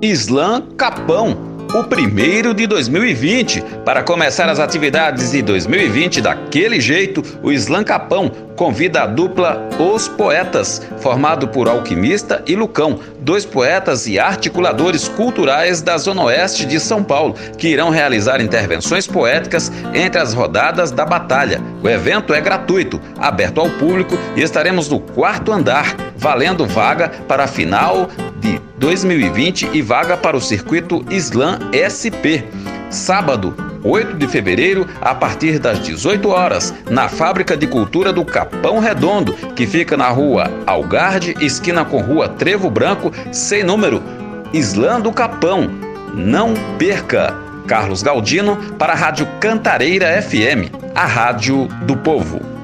Islã Capão o primeiro de 2020. Para começar as atividades de 2020 daquele jeito, o Slam Capão convida a dupla Os Poetas, formado por Alquimista e Lucão, dois poetas e articuladores culturais da Zona Oeste de São Paulo, que irão realizar intervenções poéticas entre as rodadas da batalha. O evento é gratuito, aberto ao público e estaremos no quarto andar, valendo vaga para a final de 2020 e vaga para o circuito Slam SP. Sábado, 8 de fevereiro, a partir das 18 horas, na Fábrica de Cultura do Capão Redondo, que fica na rua Algarde, esquina com rua Trevo Branco, sem número, Islã do Capão. Não perca! Carlos Galdino para a Rádio Cantareira FM, a rádio do povo.